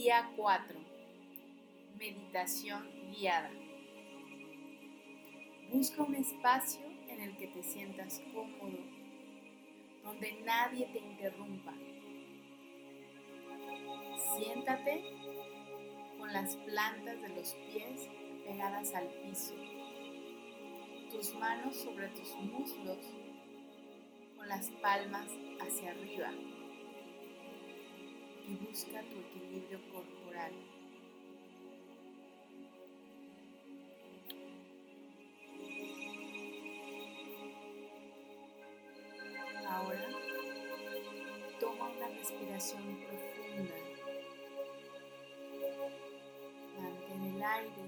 Día 4. Meditación guiada. Busca un espacio en el que te sientas cómodo, donde nadie te interrumpa. Siéntate con las plantas de los pies pegadas al piso, tus manos sobre tus muslos, con las palmas hacia arriba y busca tu equilibrio corporal. Ahora toma una respiración profunda. Mantén el aire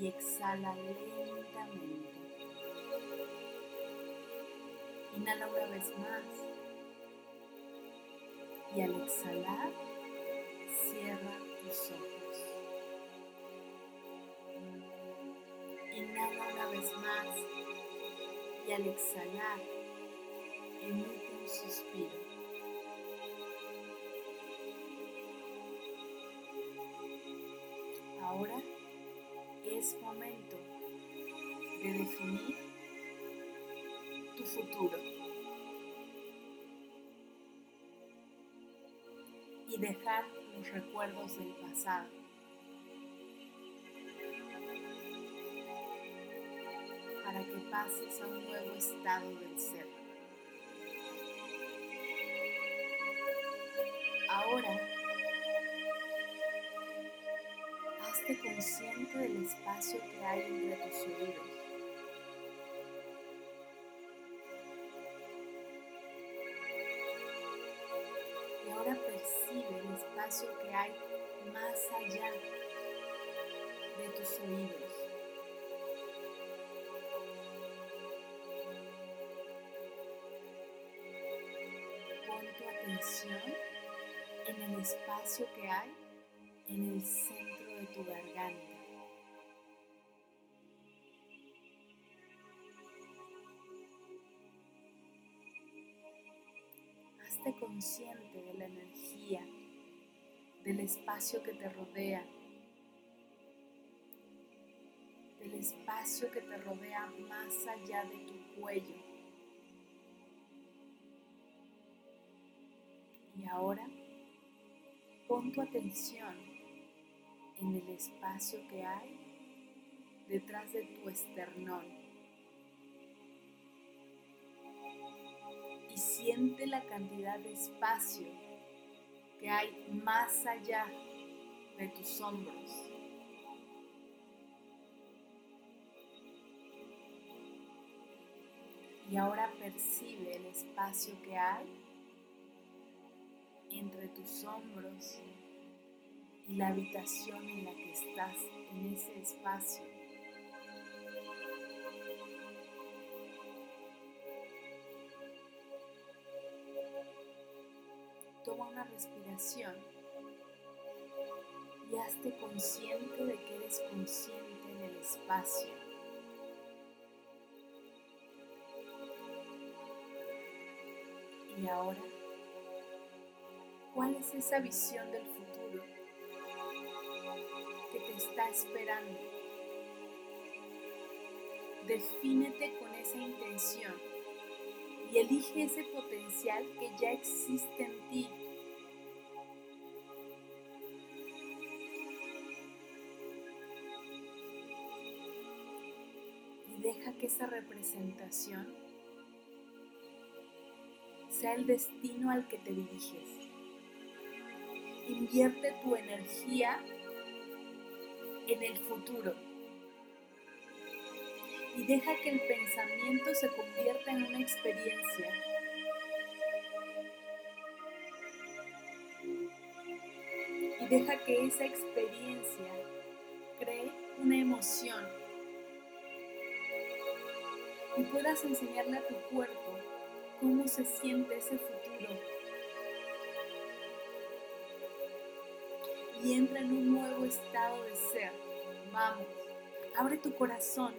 y exhala lentamente. Inhala una vez más y al exhalar cierra tus ojos. Inhala una vez más y al exhalar emite un suspiro. Ahora es momento de definir tu futuro. Dejar los recuerdos del pasado. para que pases a un nuevo estado del ser. Ahora, hazte consciente del espacio que hay entre tus oídos. Ahora percibe el espacio que hay más allá de tus oídos. Pon tu atención en el espacio que hay en el centro de tu garganta. Consciente de la energía, del espacio que te rodea, del espacio que te rodea más allá de tu cuello. Y ahora pon tu atención en el espacio que hay detrás de tu esternón. Siente la cantidad de espacio que hay más allá de tus hombros. Y ahora percibe el espacio que hay entre tus hombros y la habitación en la que estás en ese espacio. Toma una respiración y hazte consciente de que eres consciente en el espacio. Y ahora, ¿cuál es esa visión del futuro que te está esperando? Defínete con esa intención y elige ese potencial que ya existe en ti. Y deja que esa representación sea el destino al que te diriges. Invierte tu energía en el futuro y deja que el pensamiento se convierta en una experiencia. Y deja que esa experiencia cree una emoción y puedas enseñarle a tu cuerpo cómo se siente ese futuro. Y entra en un nuevo estado de ser. Vamos, abre tu corazón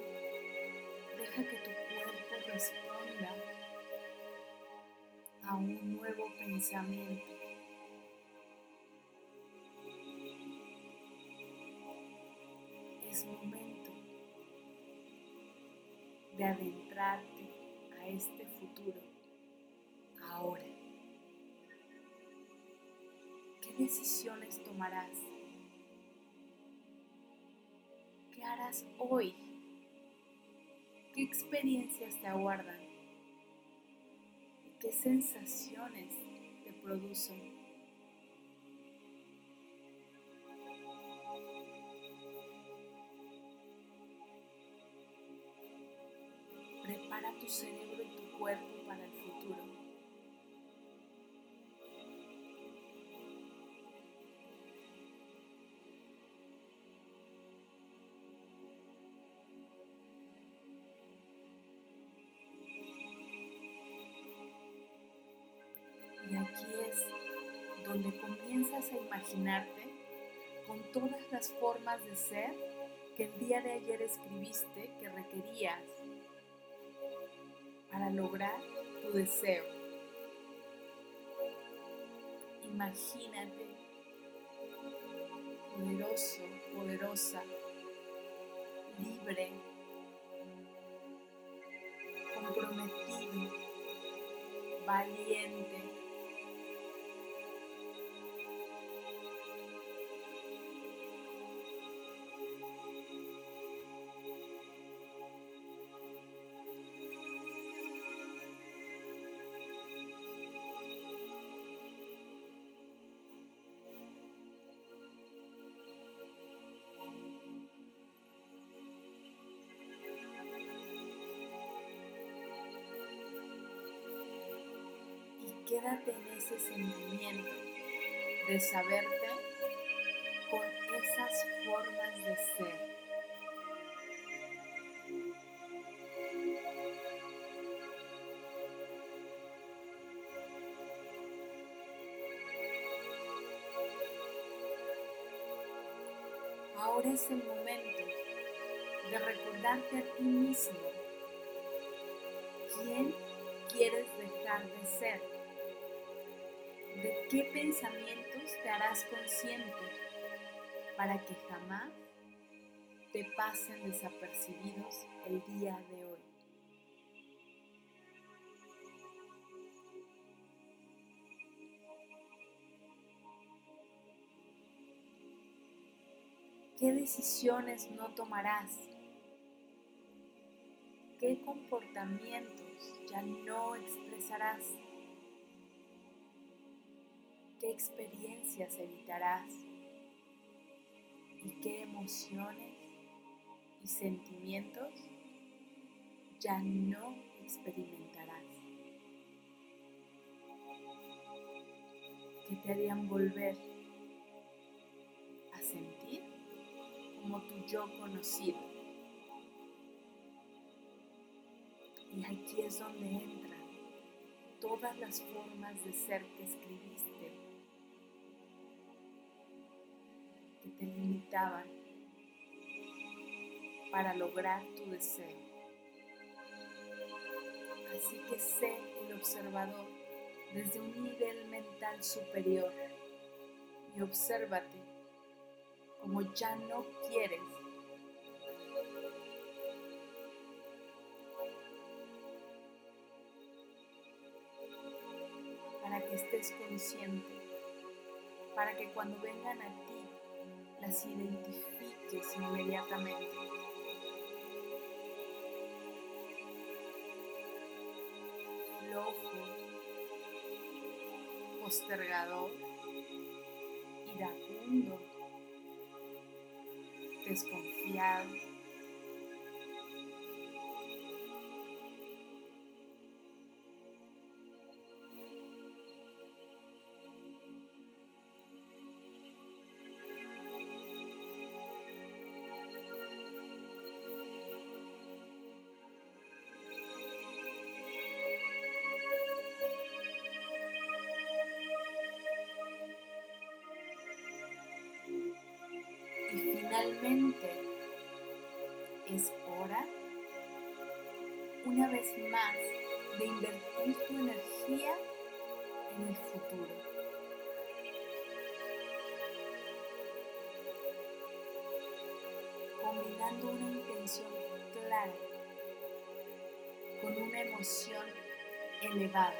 Deja que tu cuerpo responda a un nuevo pensamiento. Es momento de adentrarte a este futuro ahora. ¿Qué decisiones tomarás? ¿Qué harás hoy? ¿Qué experiencias te aguardan? ¿Qué sensaciones te producen? Prepara tu cerebro y tu cuerpo donde comienzas a imaginarte con todas las formas de ser que el día de ayer escribiste que requerías para lograr tu deseo. Imagínate poderoso, poderosa, libre, comprometido, valiente. Quédate en ese sentimiento de saberte con esas formas de ser. Ahora es el momento de recordarte a ti mismo quién quieres dejar de ser de qué pensamientos te harás consciente para que jamás te pasen desapercibidos el día de hoy. ¿Qué decisiones no tomarás? ¿Qué comportamientos ya no expresarás? Qué experiencias evitarás y qué emociones y sentimientos ya no experimentarás. Que te harían volver a sentir como tu yo conocido. Y aquí es donde entran todas las formas de ser que escribiste te limitaban para lograr tu deseo. Así que sé el observador desde un nivel mental superior y obsérvate como ya no quieres para que estés consciente, para que cuando vengan a ti las identifiques inmediatamente. Flojo, postergador, iracundo, desconfiado Finalmente, es hora, una vez más, de invertir tu energía en el futuro. combinando una intención clara con una emoción elevada.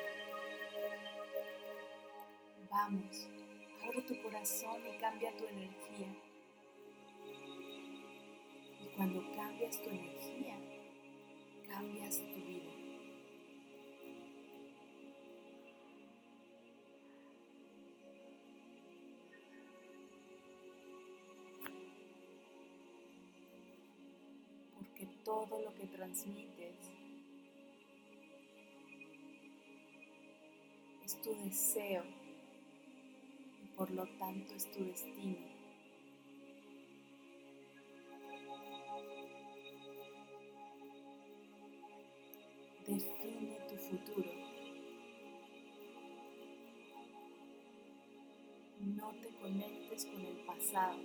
Vamos, abre tu corazón y cambia tu energía. Cuando cambias tu energía, cambias tu vida. Porque todo lo que transmites es tu deseo y por lo tanto es tu destino. Te conectes con el pasado.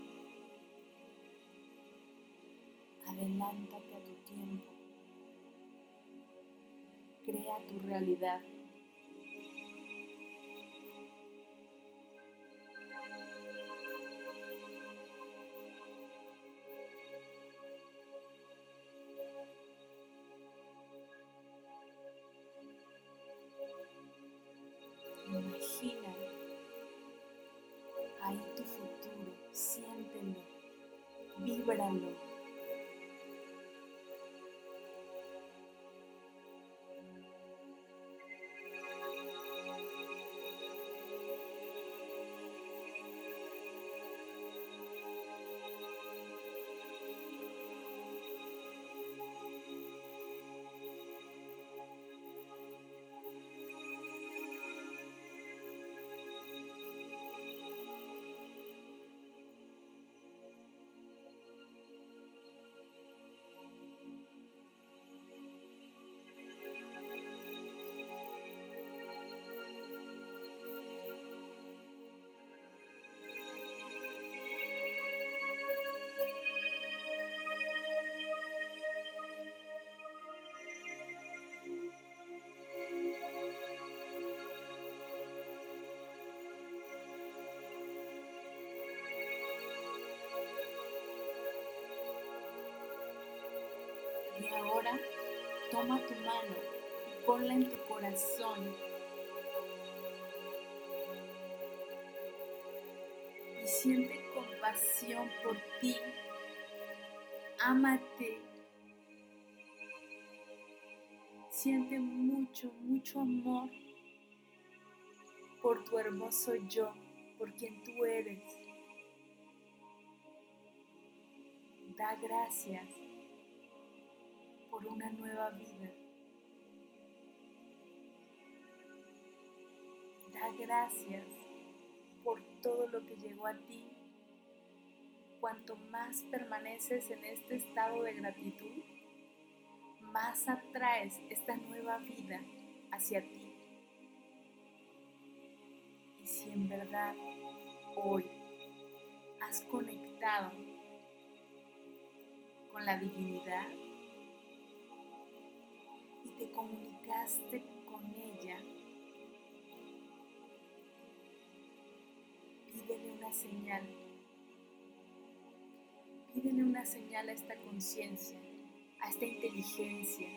Adelántate a tu tiempo. Crea tu realidad. mundo. Ahora toma tu mano y ponla en tu corazón. Y siente compasión por ti. Ámate. Siente mucho, mucho amor por tu hermoso yo, por quien tú eres. Da gracias por una nueva vida. Da gracias por todo lo que llegó a ti. Cuanto más permaneces en este estado de gratitud, más atraes esta nueva vida hacia ti. Y si en verdad hoy has conectado con la divinidad, te comunicaste con ella, pídele una señal. Pídele una señal a esta conciencia, a esta inteligencia.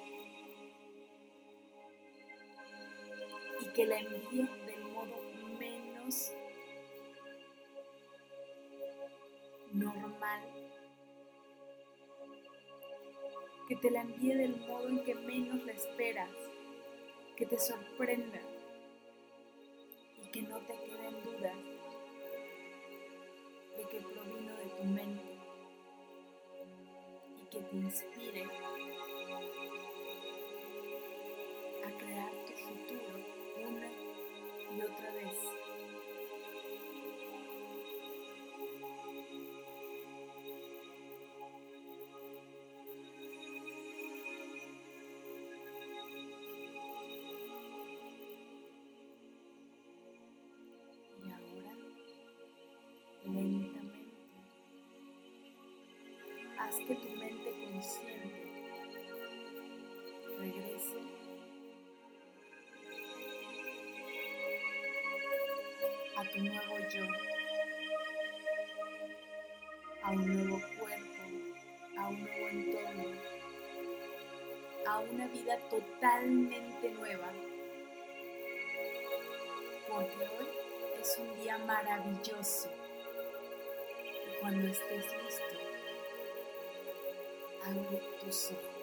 Y que la envíe del modo menos normal que te la envíe del modo en que menos la esperas, que te sorprenda y que no te queden dudas de que provino de tu mente y que te inspire a crear tu futuro una y otra vez. Que tu mente consciente regrese a tu nuevo yo, a un nuevo cuerpo, a un nuevo entorno, a una vida totalmente nueva. Porque hoy es un día maravilloso. Y cuando estés listo, abre tus ojos.